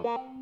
Bye.